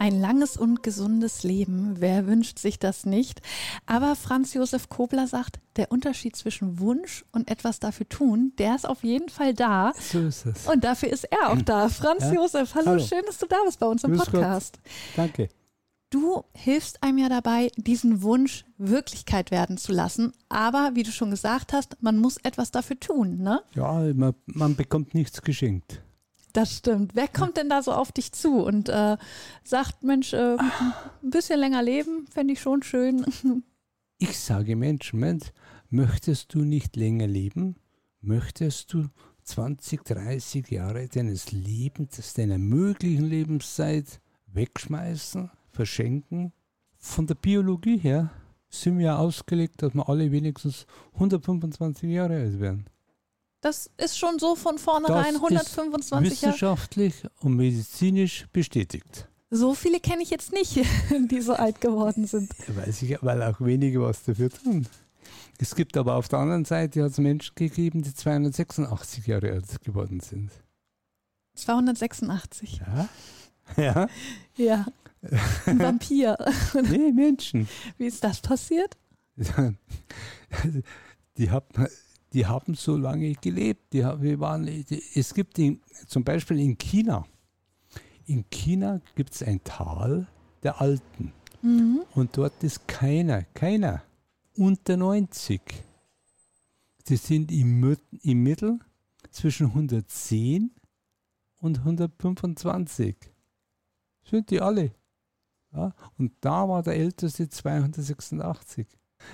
Ein langes und gesundes Leben, wer wünscht sich das nicht? Aber Franz Josef Kobler sagt, der Unterschied zwischen Wunsch und etwas dafür tun, der ist auf jeden Fall da. So ist es. Und dafür ist er auch da. Franz Ja? Josef, hallo, Hallo. schön, dass du da bist bei uns im Grüß Gott. Podcast. Danke. Du hilfst einem ja dabei, diesen Wunsch Wirklichkeit werden zu lassen. Aber wie du schon gesagt hast, man muss etwas dafür tun, ne? Ja, man, man bekommt nichts geschenkt. Das stimmt. Wer kommt denn da so auf dich zu und äh, sagt, Mensch, äh, ein bisschen länger leben, fände ich schon schön. Ich sage Menschen, Mensch, möchtest du nicht länger leben? Möchtest du 20, 30 Jahre deines Lebens, deiner möglichen Lebenszeit wegschmeißen, verschenken? Von der Biologie her sind wir ja ausgelegt, dass wir alle wenigstens 125 Jahre alt werden. Das ist schon so von vornherein Das 125 ist Jahre. wissenschaftlich und medizinisch bestätigt. So viele kenne ich jetzt nicht, die so alt geworden sind. Weiß ich, weil auch wenige was dafür tun. Es gibt aber auf der anderen Seite hat es Menschen gegeben, die 286 Jahre alt geworden sind. 286. Ja? Ja? Ja. Ein Vampir. Nee, Menschen. Wie ist das passiert? Die haben, die haben so lange gelebt. Die, wir waren, die, es gibt in, zum Beispiel in China. In China gibt es ein Tal der Alten. Und dort ist keiner, keiner unter 90. Die sind im, im Mittel zwischen 110 und 125. Sind die alle. Ja? Und da war der älteste 286.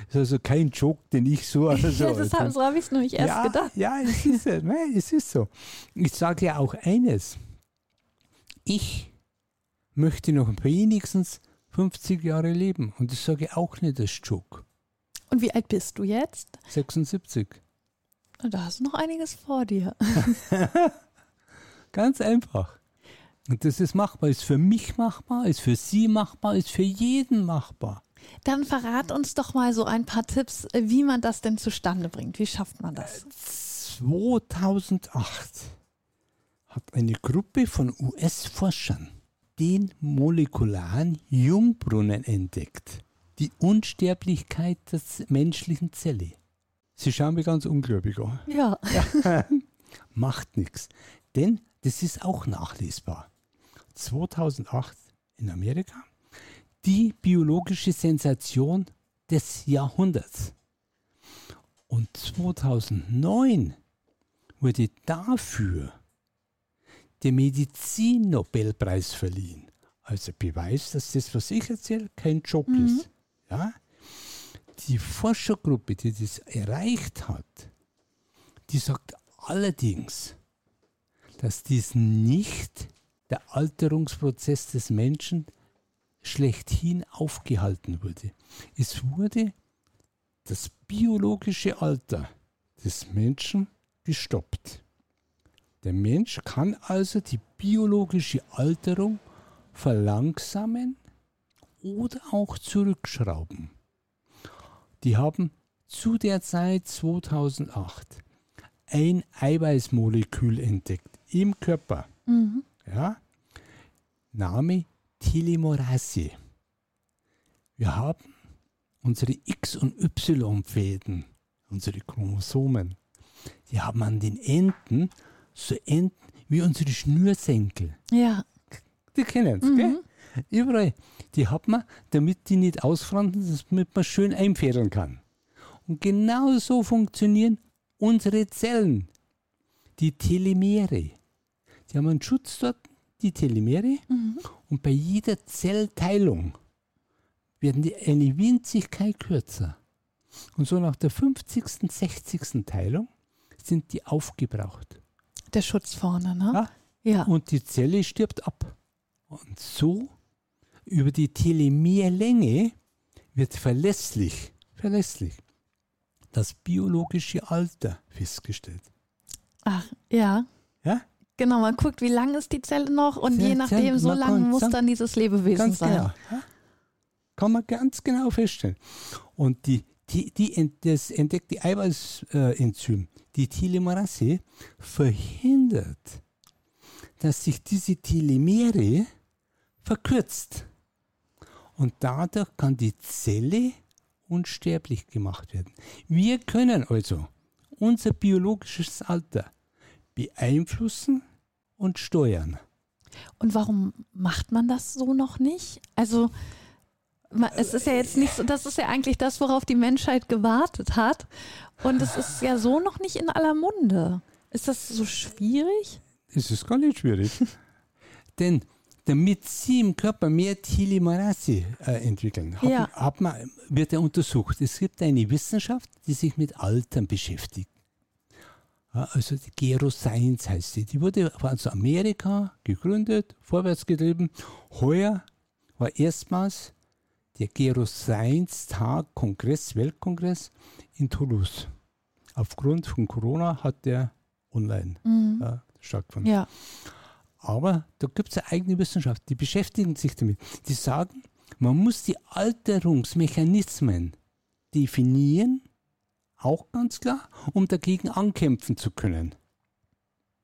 Ist also kein Joke, den ich so oder so. ja, das hab, so habe ich es nämlich erst ja, gedacht. Ja, es ist, so. Nein, es ist so. Ich sage ja auch eines. Ich möchte noch wenigstens 50 Jahre leben. Und das sage ich auch nicht als Joke. Und wie alt bist du jetzt? 76. Da hast du noch einiges vor dir. Ganz einfach. Und das ist machbar, ist für mich machbar, ist für Sie machbar, ist für jeden machbar. Dann verrat uns doch mal so ein paar Tipps, äh, wie man das denn zustande bringt. Wie schafft man das? 2008 hat eine Gruppe von US-Forschern den molekularen Jungbrunnen entdeckt. Die Unsterblichkeit der menschlichen Zelle. Sie schauen mich ganz ungläubig an. Ja. Macht nichts. Denn das ist auch nachlesbar. 2008 in Amerika die biologische Sensation des Jahrhunderts. Und 2009 wurde dafür der Medizin-Nobelpreis verliehen. Also Beweis, dass das, was ich erzähle, kein Joke ist. Ja? Die Forschergruppe, die das erreicht hat, die sagt allerdings, dass dies nicht der Alterungsprozess des Menschen schlechthin aufgehalten wurde. Es wurde das biologische Alter des Menschen gestoppt. Der Mensch kann also die biologische Alterung verlangsamen oder auch zurückschrauben. Die haben zu der Zeit 2008 ein Eiweißmolekül entdeckt im Körper. Ja? Name Telomerase. Wir haben unsere X- und Y-Fäden, unsere Chromosomen, die haben an den Enden so Enden wie unsere Schnürsenkel. Ja. Die kennen es, gell? Überall. Die hat man, damit die nicht ausfransen, damit man schön einfädeln kann. Und genau so funktionieren unsere Zellen. Die Telemere. Die haben einen Schutz dort, die Telemere. Und bei jeder Zellteilung werden die eine Winzigkeit kürzer. Und so nach der 50., 60. Teilung sind die aufgebraucht. Der Schutz vorne, ne? Ja? Ja. Und die Zelle stirbt ab. Und so über die Telomerlänge wird verlässlich, verlässlich das biologische Alter festgestellt. Ach, ja. Ja? Genau, man guckt, wie lang ist die Zelle noch und Sehr je nachdem, so lang muss dann dieses Lebewesen Ganz sein. genau. Ja? Kann man ganz genau feststellen. Und die, die, die, das entdeckte Eiweißenzym, die Telomerase, verhindert, dass sich diese Telomere verkürzt. Und dadurch kann die Zelle unsterblich gemacht werden. Wir können also unser biologisches Alter beeinflussen und steuern. Und warum macht man das so noch nicht? Also, es ist ja jetzt nicht so, das ist ja eigentlich das, worauf die Menschheit gewartet hat. Und es ist ja so noch nicht in aller Munde. Ist das so schwierig? Es ist gar nicht schwierig. Denn damit sie im Körper mehr Telomerase äh, entwickeln, hat, Ja. hat man, wird ja untersucht. Es gibt eine Wissenschaft, die sich mit Altern beschäftigt. Also die Geroscience heißt sie. Die wurde aus Amerika gegründet, vorwärts getrieben. Heuer war erstmals der Geroscience-Tag, Kongress, Weltkongress in Toulouse. Aufgrund von Corona hat der online äh, stattgefunden. Ja. Aber da gibt es eine eigene Wissenschaft, die beschäftigen sich damit. Die sagen, man muss die Alterungsmechanismen definieren, auch ganz klar, um dagegen ankämpfen zu können.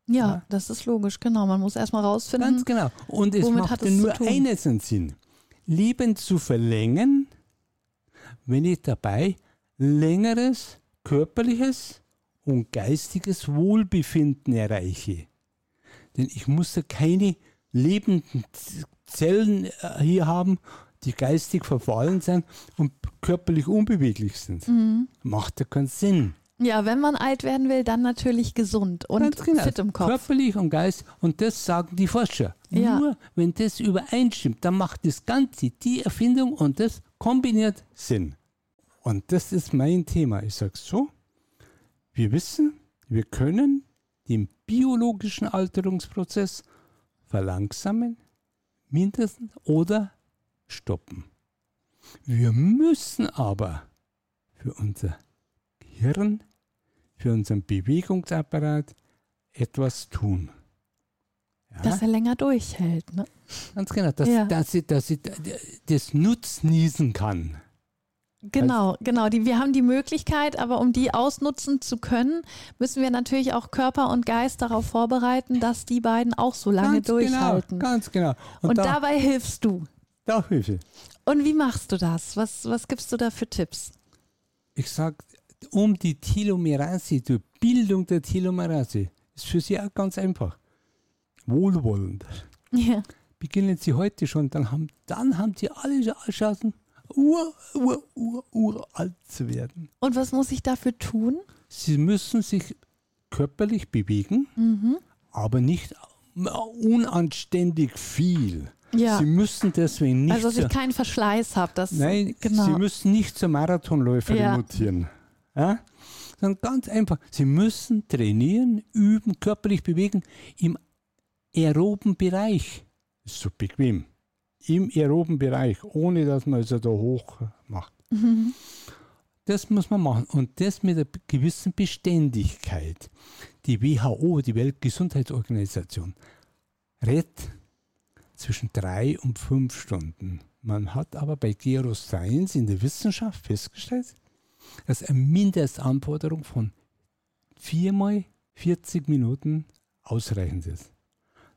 Ja, Ja. das ist logisch, genau. Man muss erstmal rausfinden. Ganz genau. Und es Womit macht es nur eines einen Sinn. Leben zu verlängern, wenn ich dabei längeres körperliches und geistiges Wohlbefinden erreiche. Denn ich muss ja keine lebenden Zellen äh, hier haben, die geistig verfallen sind und körperlich unbeweglich sind. Mhm. Macht ja keinen Sinn. Ja, wenn man alt werden will, dann natürlich gesund und genau. fit im Kopf. Körperlich und Geist. Und das sagen die Forscher. Ja. Nur wenn das übereinstimmt, dann macht das Ganze, die Erfindung und das kombiniert Sinn. Und das ist mein Thema. Ich sage so, wir wissen, wir können den biologischen Alterungsprozess verlangsamen, mindestens oder stoppen. Wir müssen aber für unser Gehirn, für unseren Bewegungsapparat etwas tun. Ja, Dass er länger durchhält. Ne? ganz genau, dass, Ja. dass, ich, dass ich das nutznießen kann. Genau, genau. Die, wir haben die Möglichkeit, aber um die ausnutzen zu können, müssen wir natürlich auch Körper und Geist darauf vorbereiten, dass die beiden auch so lange ganz durchhalten. Genau, ganz genau. und da, dabei hilfst du. Da hilfe ich. Und wie machst du das? Was, was gibst du da für Tipps? Ich sage, um die Telomerase, die Bildung der Telomerase, ist für Sie auch ganz einfach. Wohlwollend. Ja. Beginnen Sie heute schon, dann haben, dann haben Sie alle Chancen, ur, ur, ur, uralt zu werden. Und was muss ich dafür tun? Sie müssen sich körperlich bewegen, Mhm. aber nicht unanständig viel. Ja. Sie müssen deswegen nicht Also, dass zur, ich keinen Verschleiß habe. Das, Nein, genau. Sie müssen nicht zur Marathonläuferin Ja. mutieren. Ja? Sondern ganz einfach, Sie müssen trainieren, üben, körperlich bewegen im aeroben Bereich. Ist so bequem. Im aeroben Bereich, ohne dass man also da hoch macht. Mhm. Das muss man machen und das mit einer gewissen Beständigkeit. Die WHO, die Weltgesundheitsorganisation, rät zwischen drei und fünf Stunden. Man hat aber bei Geroscience in der Wissenschaft festgestellt, dass eine Mindestanforderung von viermal 40 Minuten ausreichend ist.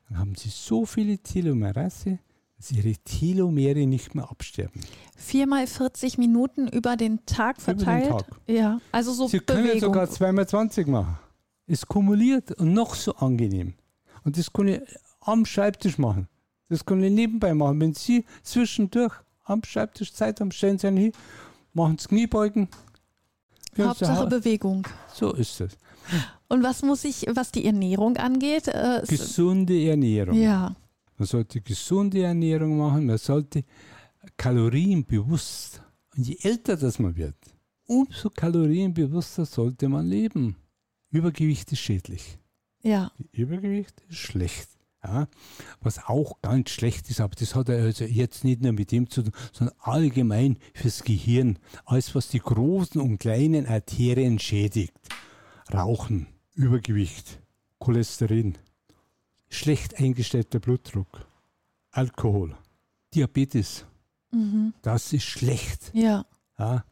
Dann haben sie so viele Telomerase, dass ihre Telomere nicht mehr absterben. Viermal 40 Minuten über den Tag Über den verteilt. Tag. Ja, also so Sie können Bewegung. sogar zweimal 20 machen. Ist kumuliert und noch so angenehm. Und das kann ich am Schreibtisch machen. Das kann ich nebenbei machen. Wenn Sie zwischendurch am Schreibtisch Zeit haben, stellen Sie einen hin, machen Sie Kniebeugen. Können Sie Hauptsache hau- Bewegung. So ist es. Und was muss ich, was die Ernährung angeht? Äh, es- Gesunde Ernährung. ja, Man sollte gesunde Ernährung machen, man sollte kalorienbewusst. Und je älter das man wird, umso kalorienbewusster sollte man leben. Übergewicht ist schädlich. ja. Übergewicht ist schlecht. Ja, was auch ganz schlecht ist, aber das hat also jetzt nicht nur mit dem zu tun, sondern allgemein fürs Gehirn. Alles, was die großen und kleinen Arterien schädigt. Rauchen, Übergewicht, Cholesterin, schlecht eingestellter Blutdruck, Alkohol, Diabetes. Das ist schlecht. Ja. Ja,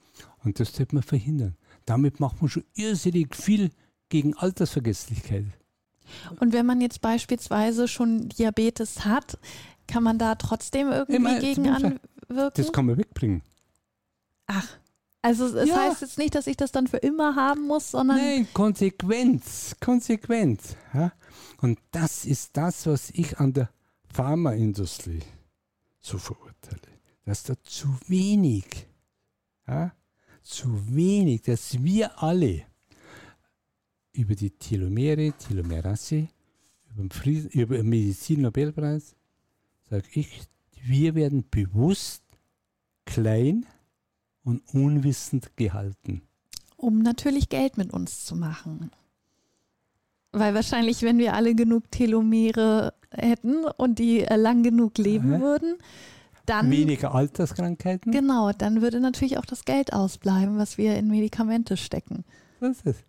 und das sollte man verhindern. Damit macht man schon irrsinnig viel gegen Altersvergesslichkeit. Und wenn man jetzt beispielsweise schon Diabetes hat, kann man da trotzdem irgendwie Immer, gegen anwirken? Das kann man wegbringen. Ach, also es Ja. heißt jetzt nicht, dass ich das dann für immer haben muss, sondern Nein, Konsequenz, Konsequenz. Ja? Und das ist das, was ich an der Pharmaindustrie so verurteile. Dass da zu wenig, ja? zu wenig, dass wir alle über die Telomere, Telomerasse, über den, Frieden, über den Medizin-Nobelpreis, sage ich, wir werden bewusst klein und unwissend gehalten. um natürlich Geld mit uns zu machen. Weil wahrscheinlich, wenn wir alle genug Telomere hätten und die äh, lang genug leben Aha. würden, dann Weniger Alterskrankheiten. genau, dann würde natürlich auch das Geld ausbleiben, was wir in Medikamente stecken. So ist.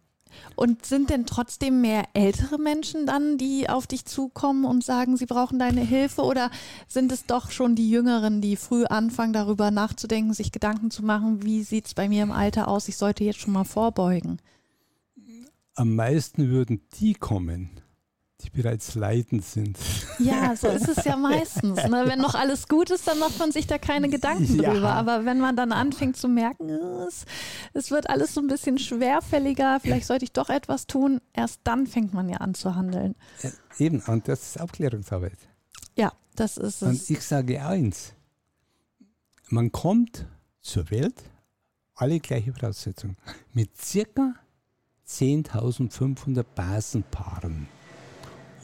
Und sind denn trotzdem mehr ältere Menschen dann, die auf dich zukommen und sagen, sie brauchen deine Hilfe? Oder sind es doch schon die Jüngeren, die früh anfangen, darüber nachzudenken, sich Gedanken zu machen, wie sieht es bei mir im Alter aus? Ich sollte jetzt schon mal vorbeugen. Am meisten würden die kommen, die bereits leidend sind. Ja, so ist es ja meistens. Ne? Wenn noch alles gut ist, dann macht man sich da keine Gedanken Ja. drüber. Aber wenn man dann anfängt zu merken, es, es wird alles so ein bisschen schwerfälliger, vielleicht sollte ich doch etwas tun, erst dann fängt man ja an zu handeln. Ja, Eben, und das ist Aufklärungsarbeit. Ja, das ist Und es. ich sage eins, man kommt zur Welt, alle gleiche Voraussetzungen, mit circa 10.500 Basenpaaren.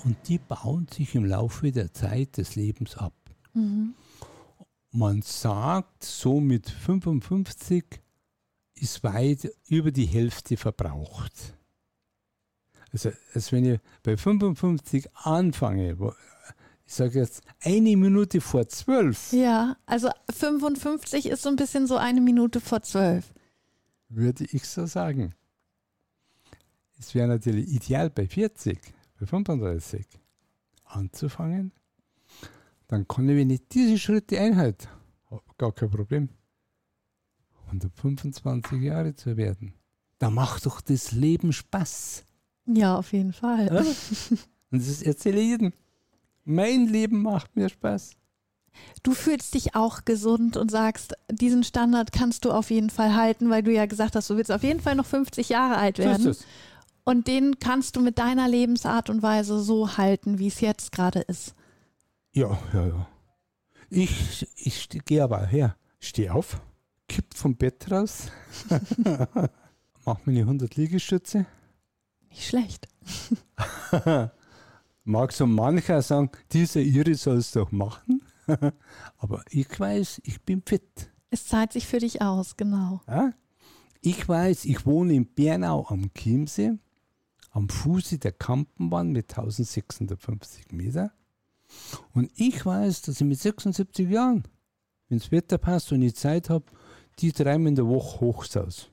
Und die bauen sich im Laufe der Zeit des Lebens ab. Mhm. Man sagt, so mit 55 ist weit über die Hälfte verbraucht. Also, als wenn ich bei 55 anfange, ich sage jetzt eine Minute vor zwölf, Ja, also 55 ist so ein bisschen so eine Minute vor zwölf. würde ich so sagen. Es wäre natürlich ideal bei 40, bei 35 anzufangen. Dann kann ich, wenn ich diese Schritte einhalte, gar kein Problem, 125 Jahre zu werden. Da macht doch das Leben Spaß. Ja, auf jeden Fall. Ja? Und das erzähle ich jedem. Mein Leben macht mir Spaß. Du fühlst dich auch gesund und sagst, diesen Standard kannst du auf jeden Fall halten, weil du ja gesagt hast, du willst auf jeden Fall noch 50 Jahre alt So ist werden. es. Und den kannst du mit deiner Lebensart und Weise so halten, wie es jetzt gerade ist. Ja, ja, ja. Ich, ich gehe aber her, stehe auf, kipp vom Bett raus, mach meine 100 Liegestütze. Nicht schlecht. Mag so mancher sagen, dieser Irre soll es doch machen. aber ich weiß, ich bin fit. Es zahlt sich für dich aus, genau. Ja? Ich weiß, ich wohne in Bernau am Chiemsee, am Fuße der Kampenbahn mit 1650 Meter. Und ich weiß, dass ich mit 76 Jahren, wenn das Wetter passt und ich Zeit habe, die dreimal in der Woche hochsaus.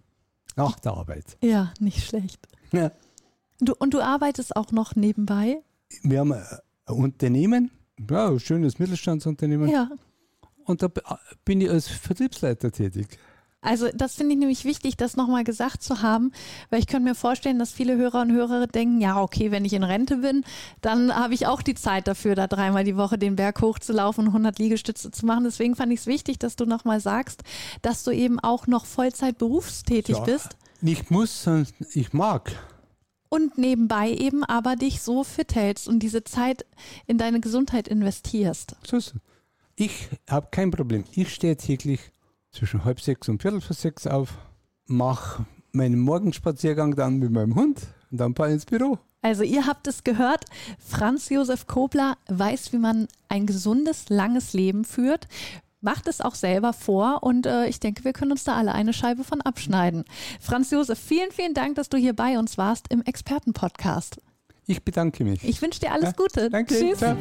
Nach der Arbeit. Ja, nicht schlecht. Ja. Du, und du arbeitest auch noch nebenbei? Wir haben ein ein Unternehmen, ja, ein schönes Mittelstandsunternehmen. Ja. Und da b- bin ich als Vertriebsleiter tätig. Also das finde ich nämlich wichtig, das nochmal gesagt zu haben, weil ich könnte mir vorstellen, dass viele Hörer und Hörerinnen denken, ja, okay, wenn ich in Rente bin, dann habe ich auch die Zeit dafür, da dreimal die Woche den Berg hochzulaufen und 100 Liegestütze zu machen. Deswegen fand ich es wichtig, dass du nochmal sagst, dass du eben auch noch Vollzeit berufstätig Ja. bist Nicht muss, sondern ich mag. und nebenbei eben aber dich so fit hältst und diese Zeit in deine Gesundheit investierst. Ich habe kein Problem. Ich stehe täglich zwischen halb sechs und viertel vor sechs auf, mache meinen Morgenspaziergang dann mit meinem Hund und dann fahre ich ins Büro. Also ihr habt es gehört, Franz Josef Kobler weiß, wie man ein gesundes, langes Leben führt, macht es auch selber vor und äh, ich denke, wir können uns da alle eine Scheibe von abschneiden. Franz Josef, vielen, vielen Dank, dass du hier bei uns warst im Expertenpodcast. Ich bedanke mich. Ich wünsche dir alles Gute. Danke. Tschüss. Ciao.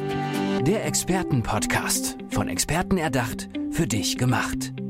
Der Expertenpodcast. Von Experten erdacht, für dich gemacht.